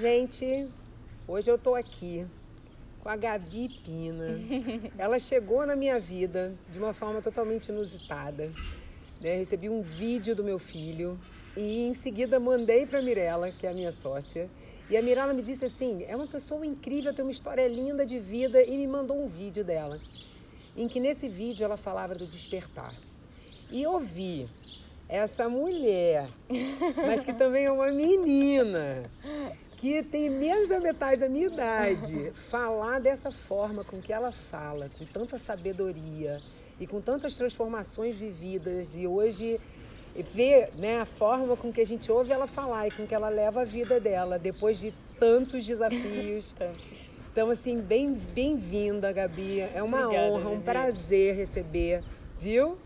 gente, hoje eu tô aqui com a Gabi Pina. Ela chegou na minha vida de uma forma totalmente inusitada. Né? Recebi um vídeo do meu filho e em seguida mandei para Mirella, que é a minha sócia. E a Mirella me disse assim: é uma pessoa incrível, tem uma história linda de vida e me mandou um vídeo dela, em que nesse vídeo ela falava do despertar. E eu vi essa mulher, mas que também é uma menina, que tem menos da metade da minha idade, falar dessa forma com que ela fala, com tanta sabedoria e com tantas transformações vividas e hoje ver né, a forma com que a gente ouve ela falar e com que ela leva a vida dela depois de tantos desafios. Tantos. Então, assim, bem, bem-vinda, Gabi. É uma Obrigada, honra, um prazer receber, viu?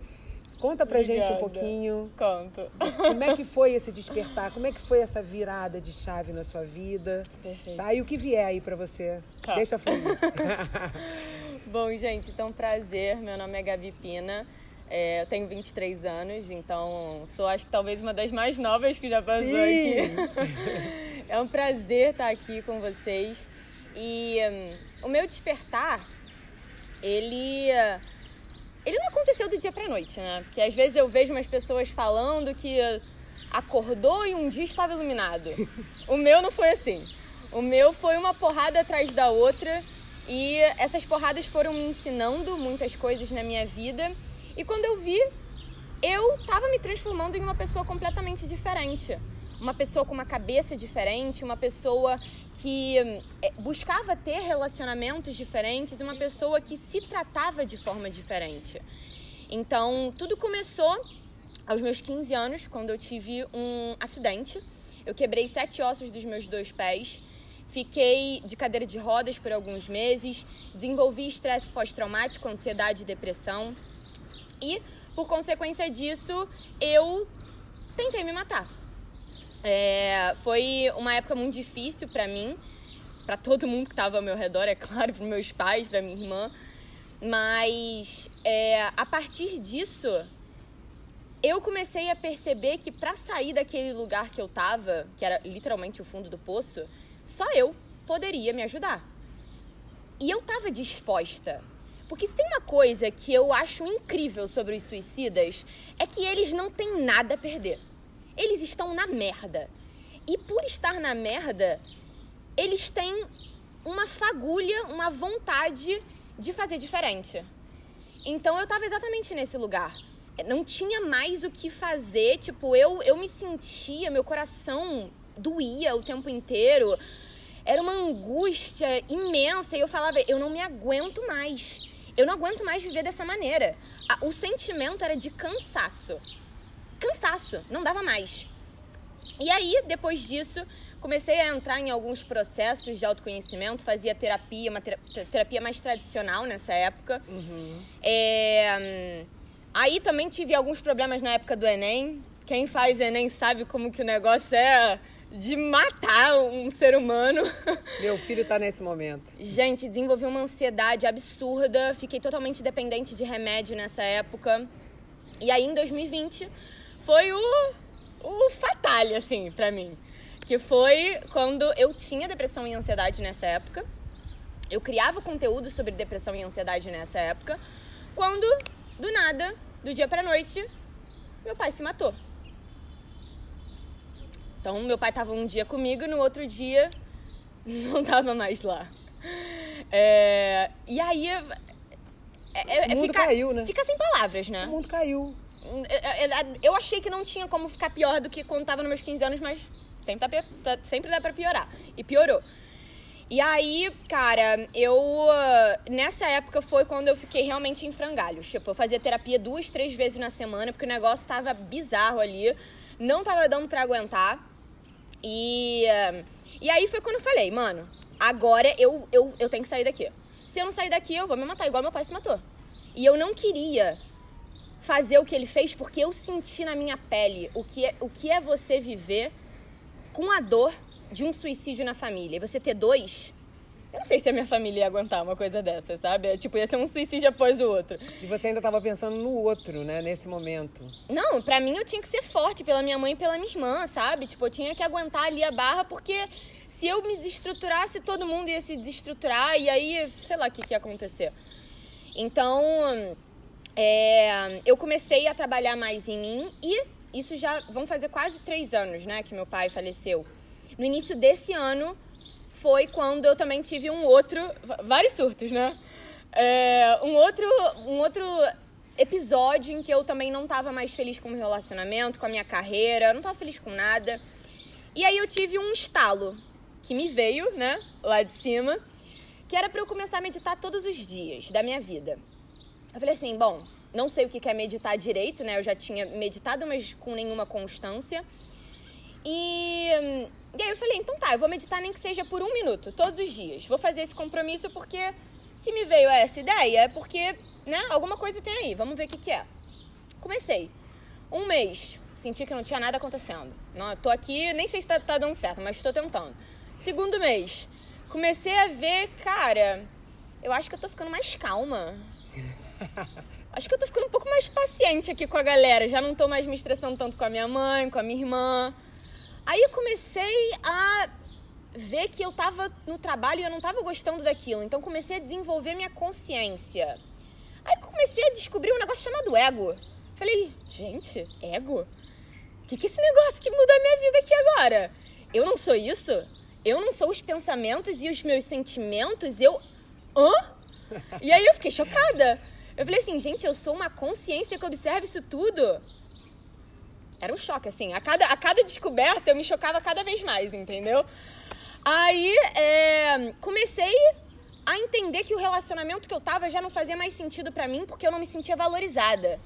Conta pra gente um Obrigada. pouquinho Conto. como é que foi esse despertar, como é que foi essa virada de chave na sua vida. Perfeito. Tá? E o que vier aí pra você. Tá. Deixa fluir. Bom, gente, então prazer. Meu nome é Gabi Pina. É, eu tenho 23 anos, então sou acho que talvez uma das mais novas que já passou Sim. aqui. É um prazer estar aqui com vocês. E hum, o meu despertar, ele ele não aconteceu do dia pra noite, né? Porque às vezes eu vejo umas pessoas falando que acordou e um dia estava iluminado. O meu não foi assim. O meu foi uma porrada atrás da outra e essas porradas foram me ensinando muitas coisas na minha vida. E quando eu vi, eu tava me transformando em uma pessoa completamente diferente. Uma pessoa com uma cabeça diferente, uma pessoa que eh, buscava ter relacionamentos diferentes, uma pessoa que se tratava de forma diferente. Então, tudo começou aos meus 15 anos, quando eu tive um acidente. Eu quebrei sete ossos dos meus dois pés. Fiquei de cadeira de rodas por alguns meses, desenvolvi estresse pós-traumático, ansiedade e depressão. E, por consequência disso, eu tentei me matar. É, foi uma época muito difícil pra mim, pra todo mundo que tava ao meu redor, é claro, pros meus pais, pra minha irmã. Mas é, a partir disso, eu comecei a perceber que pra sair daquele lugar que eu tava, que era literalmente o fundo do poço, só eu poderia me ajudar. E eu tava disposta. Porque se tem uma coisa que eu acho incrível sobre os suicidas, é que eles não têm nada a perder. Eles estão na merda. E por estar na merda, eles têm uma fagulha, uma vontade de fazer diferente. Então eu tava exatamente nesse lugar. Não tinha mais o que fazer, tipo, eu, eu me sentia, meu coração doía o tempo inteiro. Era uma angústia imensa e eu falava, eu não me aguento mais. Eu não aguento mais viver dessa maneira. O sentimento era de cansaço. Cansaço, não dava mais. E aí, depois disso, comecei a entrar em alguns processos de autoconhecimento, fazia terapia, uma tera- terapia mais tradicional nessa época. É, hum, aí também tive alguns problemas na época do Enem. Quem faz Enem sabe como que o negócio é de matar um ser humano. Meu filho tá nesse momento. Gente, desenvolvi uma ansiedade absurda, fiquei totalmente dependente de remédio nessa época. E aí, em 2020, foi o, o fatal, assim, pra mim. Que foi quando eu tinha depressão e ansiedade nessa época. Eu criava conteúdo sobre depressão e ansiedade nessa época. Quando, do nada, do dia pra noite, meu pai se matou. Então, meu pai tava um dia comigo, no outro dia não tava mais lá. É, e aí. É, é, O mundo fica, caiu, né? Fica sem palavras, né? O mundo caiu. Eu achei que não tinha como ficar pior do que quando tava nos meus 15 anos, mas sempre, tá pi- tá- sempre dá pra piorar. E piorou. E aí, cara, eu. ah, Nessa época foi quando eu fiquei realmente em frangalhos. Tipo, eu fazia terapia duas, três vezes na semana, porque o negócio tava bizarro ali. Não tava dando pra aguentar. E. ah, E aí foi quando eu falei, mano, agora eu, eu, eu tenho que sair daqui. Se eu não sair daqui, eu vou me matar, igual meu pai se matou. E eu não queria fazer o que ele fez porque eu senti na minha pele o que é, o que é você viver com a dor de um suicídio na família. E você ter dois Eu não sei se a minha família ia aguentar uma coisa dessa, sabe? É, tipo, ia ser um suicídio após o outro. E você ainda estava pensando no outro, né, nesse momento. Não, pra mim eu tinha que ser forte pela minha mãe e pela minha irmã, sabe? Tipo, eu tinha que aguentar ali a barra porque se eu me desestruturasse, todo mundo ia se desestruturar e aí, sei lá o que, que ia acontecer. Então, é, eu comecei a trabalhar mais em mim e isso já vão fazer quase três anos, né, que meu pai faleceu. No início desse ano foi quando eu também tive um outro, vários surtos, né? É, um outro, um outro episódio em que eu também não estava mais feliz com o meu relacionamento, com a minha carreira, não estava feliz com nada. E aí eu tive um estalo que me veio, né, lá de cima, que era para eu começar a meditar todos os dias da minha vida. Eu falei assim, bom, não sei o que é meditar direito, né? Eu já tinha meditado, mas com nenhuma constância. E, e aí eu falei, então tá, eu vou meditar nem que seja por um minuto, todos os dias. Vou fazer esse compromisso porque se me veio essa ideia é porque, né, alguma coisa tem aí, vamos ver o que, que é. Comecei. Um mês, senti que não tinha nada acontecendo. Não, tô aqui, nem sei se tá, tá dando certo, mas estou tentando. Segundo mês, comecei a ver, cara, eu acho que eu tô ficando mais calma. Acho que eu tô ficando um pouco mais paciente aqui com a galera. Já não tô mais me estressando tanto com a minha mãe, com a minha irmã. Aí comecei a ver que eu tava no trabalho e eu não tava gostando daquilo. Então comecei a desenvolver minha consciência. Aí comecei a descobrir um negócio chamado ego. Falei, gente, ego? O que, que é esse negócio que muda a minha vida aqui agora? Eu não sou isso? Eu não sou os pensamentos e os meus sentimentos? Eu. Hã? E aí eu fiquei chocada. Eu falei assim, gente, eu sou uma consciência que observa isso tudo era um choque, assim. A cada, a cada descoberta eu me chocava cada vez mais, entendeu? Aí é, comecei a entender que o relacionamento que eu tava já não fazia mais sentido para mim porque eu não me sentia valorizada.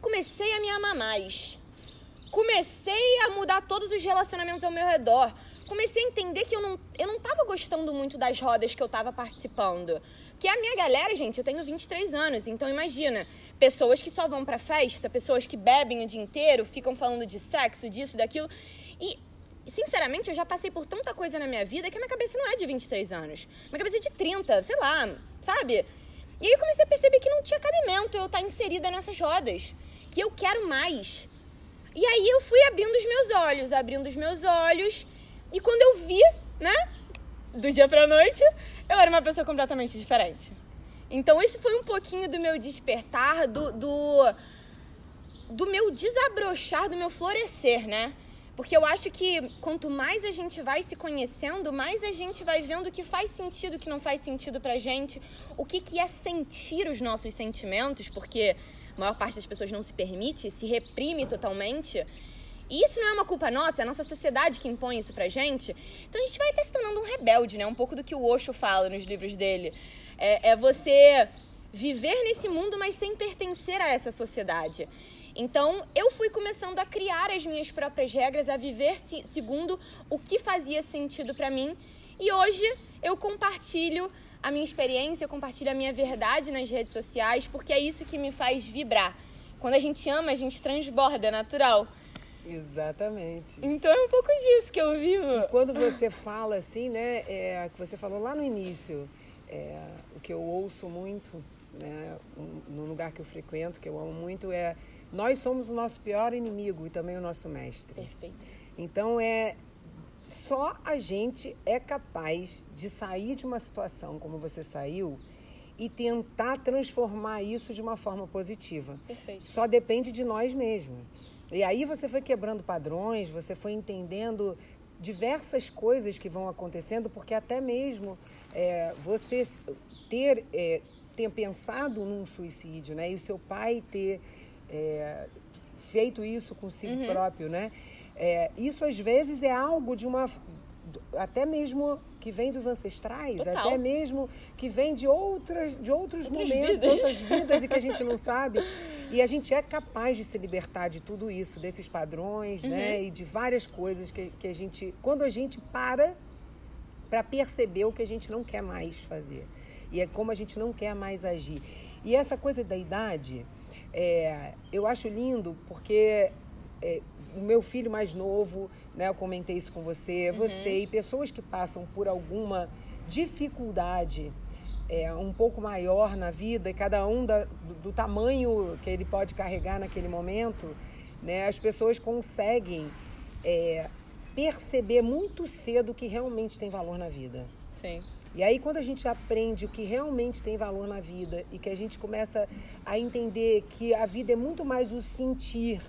Comecei a me amar mais. Comecei a mudar todos os relacionamentos ao meu redor. Comecei a entender que eu não, eu não tava gostando muito das rodas que eu tava participando. Que a minha galera, gente, eu tenho 23 anos, então imagina, pessoas que só vão pra festa, pessoas que bebem o dia inteiro, ficam falando de sexo, disso, daquilo. E, sinceramente, eu já passei por tanta coisa na minha vida que a minha cabeça não é de 23 anos. Minha cabeça é de 30, sei lá, sabe? E aí eu comecei a perceber que não tinha cabimento eu estar inserida nessas rodas. Que eu quero mais. E aí eu fui abrindo os meus olhos, abrindo os meus olhos. E quando eu vi, né, do dia pra noite, eu era uma pessoa completamente diferente. Então, esse foi um pouquinho do meu despertar, do, do, do meu desabrochar, do meu florescer, né? Porque eu acho que quanto mais a gente vai se conhecendo, mais a gente vai vendo o que faz sentido, o que não faz sentido pra gente, o que, que é sentir os nossos sentimentos, porque a maior parte das pessoas não se permite, se reprime totalmente. E isso não é uma culpa nossa, é a nossa sociedade que impõe isso pra gente. Então a gente vai até se tornando um rebelde, né? Um pouco do que o Osho fala nos livros dele. É, é você viver nesse mundo, mas sem pertencer a essa sociedade. Então, eu fui começando a criar as minhas próprias regras, a viver segundo o que fazia sentido para mim. E hoje eu compartilho a minha experiência, eu compartilho a minha verdade nas redes sociais, porque é isso que me faz vibrar. Quando a gente ama, a gente transborda, é natural. Exatamente. Então é um pouco disso que eu vivo. E quando você fala assim, né, é, que você falou lá no início, é, o que eu ouço muito, né, no lugar que eu frequento, que eu amo muito, é nós somos o nosso pior inimigo e também o nosso mestre. Perfeito. Então é só a gente é capaz de sair de uma situação como você saiu e tentar transformar isso de uma forma positiva. Perfeito. Só depende de nós mesmos. E aí você foi quebrando padrões, você foi entendendo diversas coisas que vão acontecendo, porque até mesmo é, você ter, é, ter pensado num suicídio, né? E o seu pai ter é, feito isso consigo uhum. próprio, né? É, isso às vezes é algo de uma até mesmo que vem dos ancestrais, Total. até mesmo que vem de outras de outros outras momentos, vidas. outras vidas e que a gente não sabe. E a gente é capaz de se libertar de tudo isso, desses padrões, né? uhum. né? E de várias coisas que, que a gente. Quando a gente para para perceber o que a gente não quer mais fazer. E é como a gente não quer mais agir. E essa coisa da idade, é, eu acho lindo porque é, o meu filho mais novo, né, eu comentei isso com você, uhum. você e pessoas que passam por alguma dificuldade é, um pouco maior na vida, e cada um da, do, do, tamanho que ele pode carregar naquele momento, né, as pessoas conseguem é, perceber muito cedo o que realmente tem valor na vida. Sim. E aí, quando a gente aprende o que realmente tem valor na vida e que a gente começa a entender que a vida é muito mais o sentir,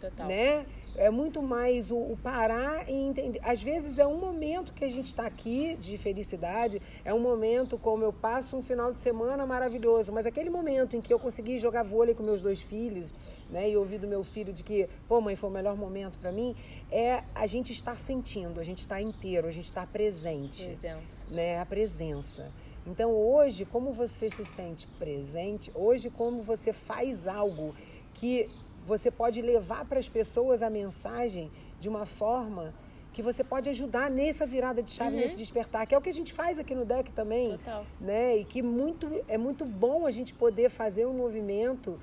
Total. né? É muito mais o, o, parar e entender. Às vezes é um momento que a gente está aqui de felicidade, é um momento como eu passo um final de semana maravilhoso, mas aquele momento em que eu consegui jogar vôlei com meus dois filhos, né, e ouvir do meu filho de que, pô, mãe, foi o melhor momento para mim, é a gente estar sentindo, a gente estar inteiro, a gente estar presente. Presença. Né, a presença. Então hoje, como você se sente presente, hoje como você faz algo que você pode levar para as pessoas a mensagem de uma forma que você pode ajudar nessa virada de chave, uhum. nesse despertar, que é o que a gente faz aqui no deck também, Total. né? E que muito é muito bom a gente poder fazer um movimento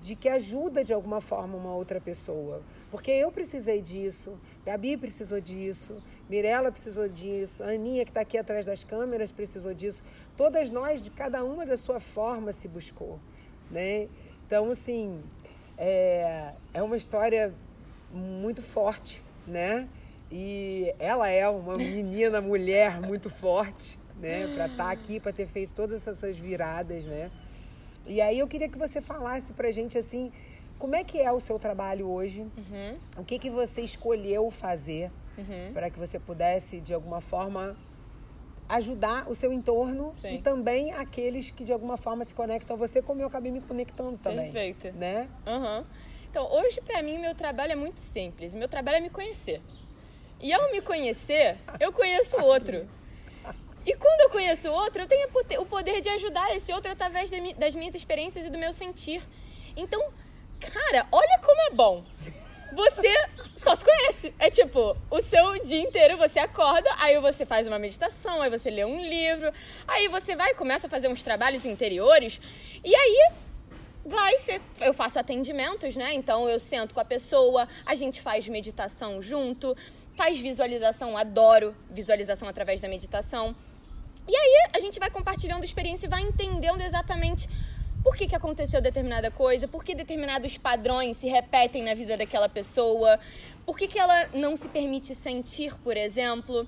de que ajuda de alguma forma uma outra pessoa. Porque eu precisei disso, Gabi precisou disso, Mirella precisou disso, a Aninha que está aqui atrás das câmeras precisou disso. Todas nós, de cada uma da sua forma, se buscou, né? Então, assim, é, é uma história muito forte, né? E ela é uma menina, mulher muito forte, né? Para estar tá aqui, para ter feito todas essas viradas, né? E aí eu queria que você falasse pra gente assim, como é que é o seu trabalho hoje? Uhum. O que que você escolheu fazer uhum. para que você pudesse de alguma forma ajudar o seu entorno Sim. e também aqueles que de alguma forma se conectam a você, como eu acabei me conectando também. Perfeito. Né? Uhum. Então, hoje para mim meu trabalho é muito simples. Meu trabalho é me conhecer. E ao me conhecer, eu conheço o outro. E quando eu conheço o outro, eu tenho o poder de ajudar esse outro através das minhas experiências e do meu sentir. Então, cara, olha como é bom você só se conhece. É tipo, o seu dia inteiro você acorda, aí você faz uma meditação, aí você lê um livro, aí você vai começa a fazer uns trabalhos interiores, e aí vai ser. Eu faço atendimentos, né? Então eu sento com a pessoa, a gente faz meditação junto, faz visualização, adoro visualização através da meditação. E aí a gente vai compartilhando experiência e vai entendendo exatamente por que, que aconteceu determinada coisa, por que determinados padrões se repetem na vida daquela pessoa, por que, que ela não se permite sentir, por exemplo.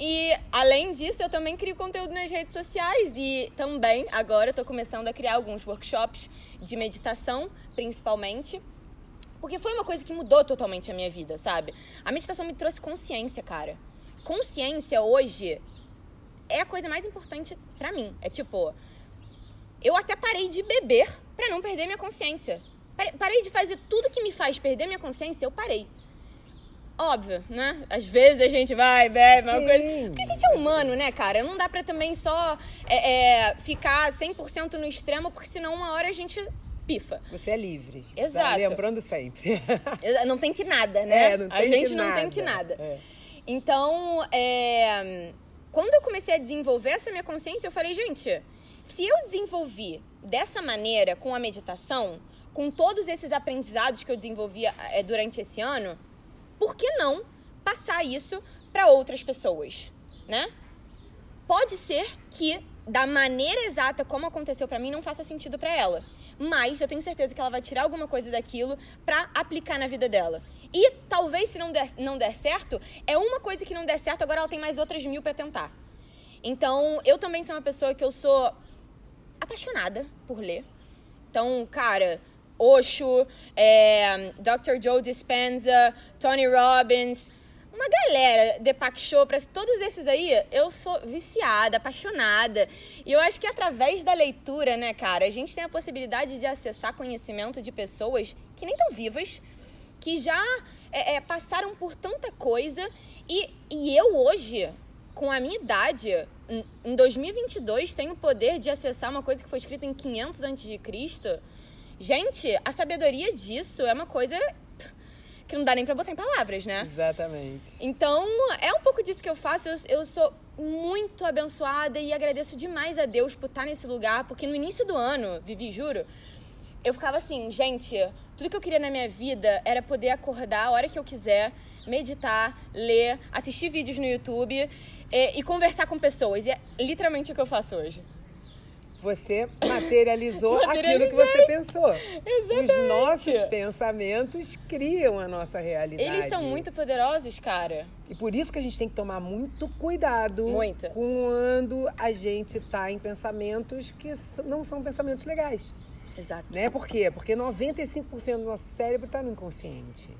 E além disso, eu também crio conteúdo nas redes sociais e também agora estou começando a criar alguns workshops de meditação, principalmente. Porque foi uma coisa que mudou totalmente a minha vida, sabe? A meditação me trouxe consciência, cara. Consciência hoje é a coisa mais importante para mim. É tipo, eu até parei de beber para não perder minha consciência. Parei de fazer tudo que me faz perder minha consciência, eu parei. Óbvio, né? Às vezes a gente vai, bebe, uma coisa. Porque a gente é humano, né, cara? Não dá pra também só é, é, ficar 100% no extremo, porque senão uma hora a gente pifa. Você é livre. Exato. Tá lembrando sempre. não tem que nada, né? É, não tem a gente que não nada. tem que nada. É. Então, é... quando eu comecei a desenvolver essa minha consciência, eu falei, gente se eu desenvolvi dessa maneira com a meditação, com todos esses aprendizados que eu desenvolvi é, durante esse ano, por que não passar isso para outras pessoas, né? Pode ser que da maneira exata como aconteceu para mim não faça sentido para ela, mas eu tenho certeza que ela vai tirar alguma coisa daquilo para aplicar na vida dela. E talvez se não der, não der certo, é uma coisa que não der certo, agora ela tem mais outras mil para tentar. Então, eu também sou uma pessoa que eu sou apaixonada por ler. Então, cara, Osho, é, Dr. Joe Dispenza, Tony Robbins, uma galera, Deepak Chopra, todos esses aí, eu sou viciada, apaixonada. E eu acho que através da leitura, né, cara, a gente tem a possibilidade de acessar conhecimento de pessoas que nem estão vivas, que já é, é, passaram por tanta coisa. E, e eu hoje, com a minha idade, em 2022, tenho o poder de acessar uma coisa que foi escrita em 500 a.C. Gente, a sabedoria disso é uma coisa que não dá nem pra botar em palavras, né? Exatamente. Então, é um pouco disso que eu faço. Eu, eu, sou muito abençoada e agradeço demais a Deus por estar nesse lugar, porque no início do ano, Vivi, juro, eu ficava assim, gente, tudo que eu queria na minha vida era poder acordar a hora que eu quiser, meditar, ler, assistir vídeos no YouTube é, e conversar com pessoas. E é literalmente o que eu faço hoje. Você materializou aquilo que você pensou. Exatamente. Os nossos pensamentos criam a nossa realidade. Eles são muito poderosos, cara. E por isso que a gente tem que tomar muito cuidado Muito. quando a gente tá em pensamentos que não são pensamentos legais. Exato. Né? Por quê? Porque 95% do nosso cérebro está no inconsciente.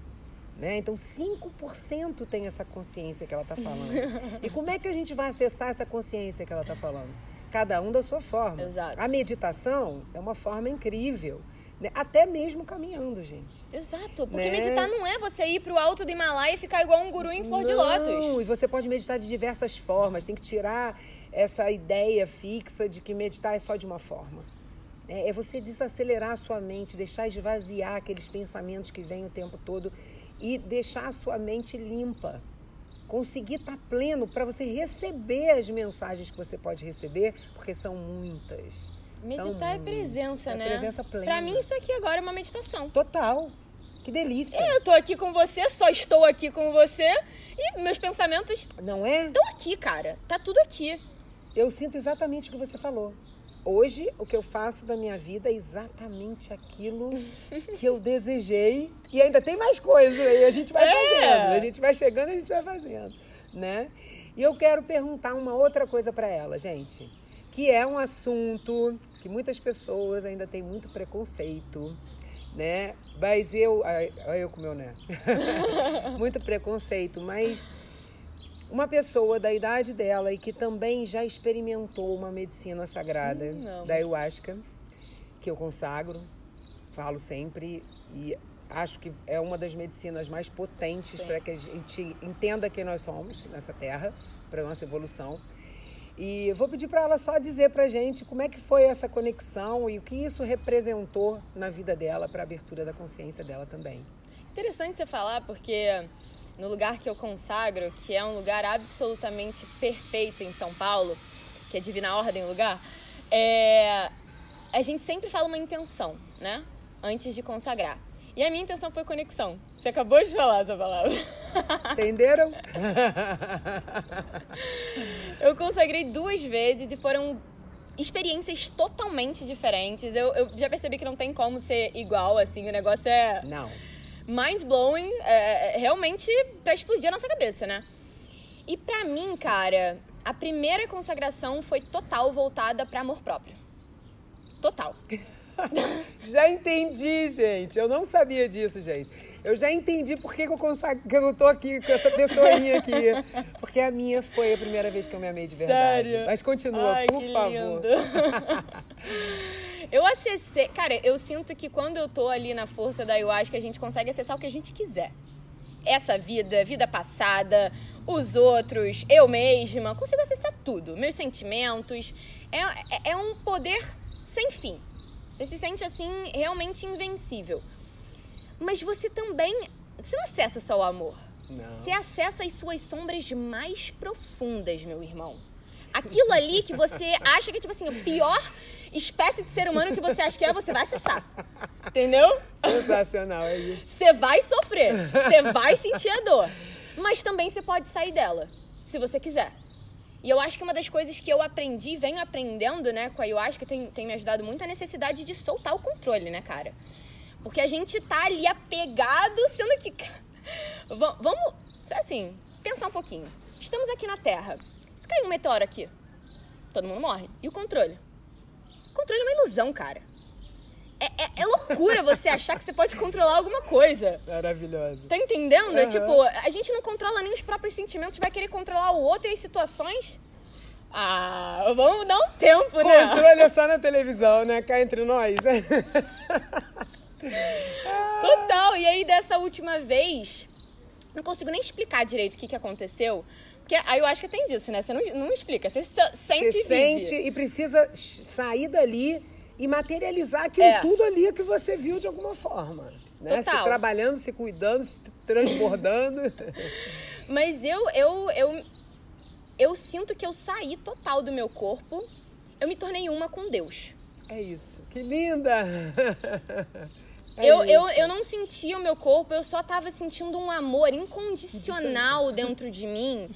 Né? Então 5% tem essa consciência que ela está falando. e como é que a gente vai acessar essa consciência que ela está falando? Cada um da sua forma. Exato. A meditação é uma forma incrível. né? Até mesmo caminhando, gente. Exato. Porque Né? meditar não é você ir pro alto do Himalaia e ficar igual um guru em flor de lótus. Não, e você pode meditar de diversas formas. Tem que tirar essa ideia fixa de que meditar é só de uma forma. É, é você desacelerar a sua mente, deixar esvaziar aqueles pensamentos que vêm o tempo todo e deixar a sua mente limpa. Conseguir estar pleno para você receber as mensagens que você pode receber, porque são muitas. Meditar é presença, É né? presença plena. Pra mim, isso aqui agora é uma meditação. Total. Que delícia. Eu tô aqui com você, só estou aqui com você e meus pensamentos Não é? estão aqui, cara. Tá tudo aqui. Eu sinto exatamente o que você falou. Hoje, o que eu faço da minha vida é exatamente aquilo que eu desejei. E ainda tem mais coisa aí, a gente vai É. fazendo. A gente vai chegando, a gente vai fazendo, né? E eu quero perguntar uma outra coisa para ela, gente. Que é um assunto que muitas pessoas ainda têm muito preconceito, né? Mas eu... eu com meu né? muito preconceito, mas uma pessoa da idade dela e que também já experimentou uma medicina sagrada Hum, da ayahuasca, que eu consagro, falo sempre e acho que é uma das medicinas mais potentes para que a gente entenda quem nós somos nessa terra, para nossa evolução. E vou pedir para ela só dizer pra gente como é que foi essa conexão e o que isso representou na vida dela para a abertura da consciência dela também. Interessante você falar, porque no lugar que eu consagro, que é um lugar absolutamente perfeito em São Paulo, que é Divina Ordem o lugar, é... a gente sempre fala uma intenção, né? Antes de consagrar. E a minha intenção foi conexão. Você acabou de falar essa palavra. Entenderam? Eu consagrei duas vezes e foram experiências totalmente diferentes. Eu, eu já percebi que não tem como ser igual, assim. O negócio é Não. Mind blowing, é, é realmente pra explodir a nossa cabeça, né? E pra mim, cara, a primeira consagração foi total voltada pra amor próprio. Total. Já entendi, gente. Eu não sabia disso, gente. Eu já entendi por que, que eu, consag... que eu tô aqui com essa pessoinha aqui. Porque a minha foi a primeira vez que eu me amei de verdade. Sério? Mas continua, Ai, por favor. eu acessei. Cara, eu sinto que quando eu tô ali na força da ayahuasca, a gente consegue acessar o que a gente quiser. Essa vida, vida passada, os outros, eu mesma, consigo acessar tudo. Meus sentimentos. É, é, é um poder sem fim. Você se sente assim, realmente invencível. Mas você também. Você não acessa só o amor. Não. Você acessa as suas sombras mais profundas, meu irmão. Aquilo ali que você acha que é, tipo assim, a pior espécie de ser humano que você acha que é, você vai acessar. Entendeu? Sensacional, é isso. Você vai sofrer, você vai sentir a dor. Mas também você pode sair dela, se você quiser. E eu acho que uma das coisas que eu aprendi, venho aprendendo, né, com a ayahuasca, tem, tem me ajudado muito a necessidade de soltar o controle, né, cara? Porque a gente tá ali apegado, sendo que. Va- Vamos, assim, pensar um pouquinho. Estamos aqui na Terra. Se cair um meteoro aqui, todo mundo morre. E o controle? O controle é uma ilusão, cara. É, é- é loucura você achar que você pode controlar alguma coisa. Maravilhoso. Tá entendendo? É Aham. Tipo, a gente não controla nem os próprios sentimentos, vai querer controlar o outro e as situações. Ah, vamos dar um tempo, né? Controle é só na televisão, né? Cá entre nós. Total. E aí, dessa última vez, não consigo nem explicar direito o que, que aconteceu. Porque aí eu acho que tem disso, né? Você não, não explica. Você sente Você e sente e precisa sair dali e materializar aquilo É. tudo ali que você viu de alguma forma. Né? Se Total. trabalhando, se cuidando, se transbordando. Mas eu, eu, eu, eu sinto que eu saí total do meu corpo. Eu me tornei uma com Deus. É isso. Que linda! É eu, eu, eu não sentia o meu corpo, eu só tava sentindo um amor incondicional dentro de mim.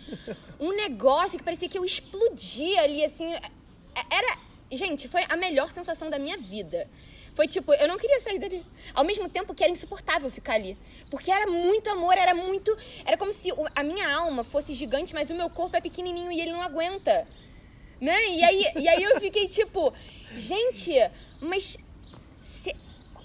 Um negócio que parecia que eu explodia ali, assim. É, era. Gente, foi a melhor sensação da minha vida. Foi tipo, eu não queria sair dali. Ao mesmo tempo que era insuportável ficar ali. Porque era muito amor, era muito. Era como se a minha alma fosse gigante, mas o meu corpo é pequenininho e ele não aguenta. Né? E aí, e aí eu fiquei tipo, gente, mas.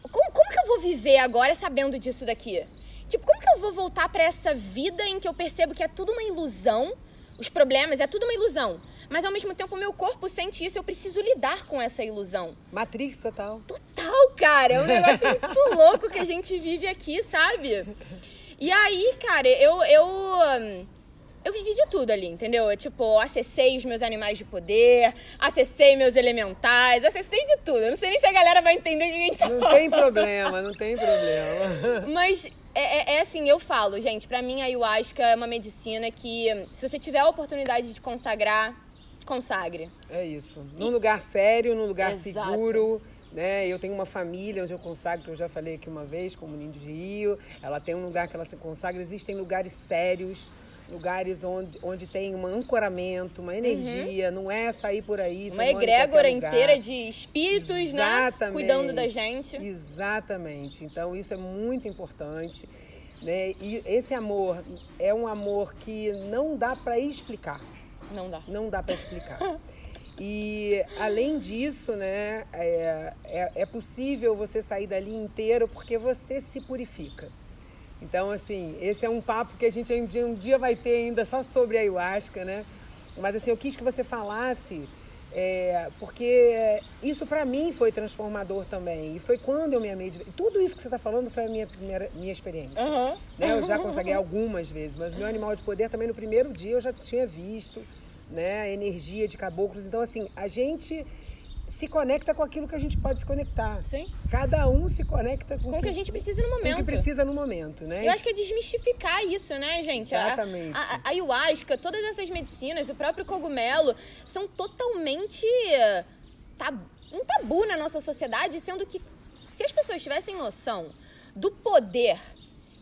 Como, como vou viver agora sabendo disso daqui? Tipo, como que eu vou voltar para essa vida em que eu percebo que é tudo uma ilusão? Os problemas é tudo uma ilusão. Mas ao mesmo tempo o meu corpo sente isso, eu preciso lidar com essa ilusão. Matrix total. Total, cara. É um negócio muito louco que a gente vive aqui, sabe? E aí, cara, eu eu eu vivi de tudo ali, entendeu? Eu, tipo, acessei os meus animais de poder, acessei meus elementais, acessei de tudo. Eu não sei nem se a galera vai entender o que a gente tá Não falando. tem problema, não tem problema. Mas é, é, é, assim, eu falo, gente, pra mim a ayahuasca é uma medicina que, se você tiver a oportunidade de consagrar, consagre. É isso. Num lugar sério, num lugar Exato. seguro. Né? Eu tenho uma família onde eu consagro, que eu já falei aqui uma vez, como Ninho de Rio. Ela tem um lugar que ela se consagra. Existem lugares sérios, lugares onde, onde tem um ancoramento, uma energia. Uhum. Não é sair por aí. Uma egrégora inteira de espíritos, né? Exatamente. né? Cuidando da gente. Exatamente. Então, isso é muito importante. Né? E esse amor é um amor que não dá para explicar. Não dá. Não dá para explicar. E além disso, né, é, é, é, possível você sair dali inteiro porque você se purifica. Então, assim, esse é um papo que a gente um dia, um dia vai ter ainda só sobre a ayahuasca, né? Mas assim, eu quis que você falasse é, porque isso para mim foi transformador também. E foi quando eu me amei. De... Tudo isso que você está falando foi a minha primeira minha experiência. Uhum. Né? Eu já consegui algumas vezes, mas meu animal de poder também no primeiro dia eu já tinha visto né? a energia de caboclos. Então, assim, a gente se conecta com aquilo que a gente pode se conectar. Sim. Cada um se conecta com, com o que, a gente precisa no momento. Com o que precisa no momento, né? Eu acho que é desmistificar isso, né, gente? Exatamente. A, a, a ayahuasca, todas essas medicinas, o próprio cogumelo, são totalmente tab um tabu na nossa sociedade, sendo que se as pessoas tivessem noção do poder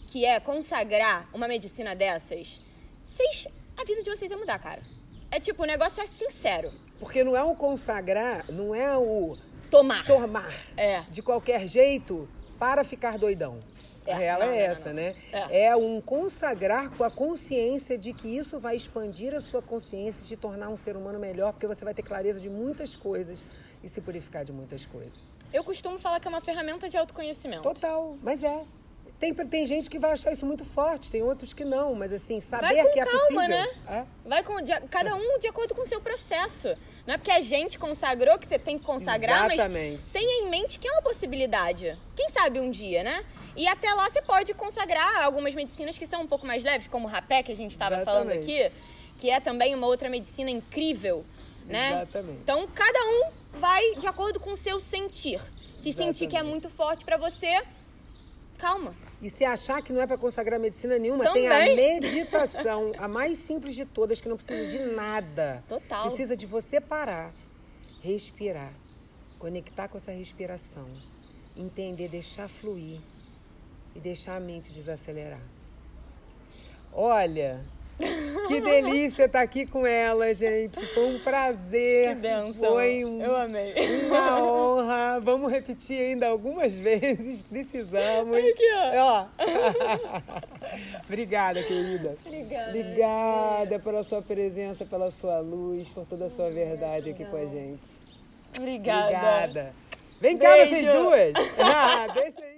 que é consagrar uma medicina dessas, vocês, a vida de vocês ia mudar, cara. É tipo, o negócio é sincero. Porque não é o consagrar, não é o tomar. Tomar. É. De qualquer jeito para ficar doidão. É, a real não, é essa, não, não. né? É. é. um consagrar com a consciência de que isso vai expandir a sua consciência e te tornar um ser humano melhor, porque você vai ter clareza de muitas coisas e se purificar de muitas coisas. Eu costumo falar que é uma ferramenta de autoconhecimento. Total, mas é. Tem, tem gente que vai achar isso muito forte, tem outros que não, mas assim, saber que é calma, possível. Né? É? Vai com de, cada um de acordo com o seu processo. Não é porque a gente consagrou que você tem que consagrar, Exatamente. mas tenha em mente que é uma possibilidade. Quem sabe um dia, né? E até lá você pode consagrar algumas medicinas que são um pouco mais leves, como o rapé que a gente estava falando aqui, que é também uma outra medicina incrível, né? Exatamente. Então cada um vai de acordo com o seu sentir. Se Exatamente. sentir que é muito forte para você, calma. E se achar que não é para consagrar medicina nenhuma, Também. tem a meditação, a mais simples de todas, que não precisa de nada. Total. Precisa de você parar, respirar, conectar com essa respiração, entender, deixar fluir e deixar a mente desacelerar. Olha, que delícia estar aqui com ela, gente. Foi um prazer. Que benção. Foi um, Eu amei. Uma honra. Vamos repetir ainda algumas vezes. Precisamos. Aqui, ó. Obrigada, querida. Obrigada. Obrigada pela sua presença, pela sua luz, por toda a sua verdade aqui com a gente. Obrigada. Obrigada. Vem cá, vocês duas. Ah, deixa aí.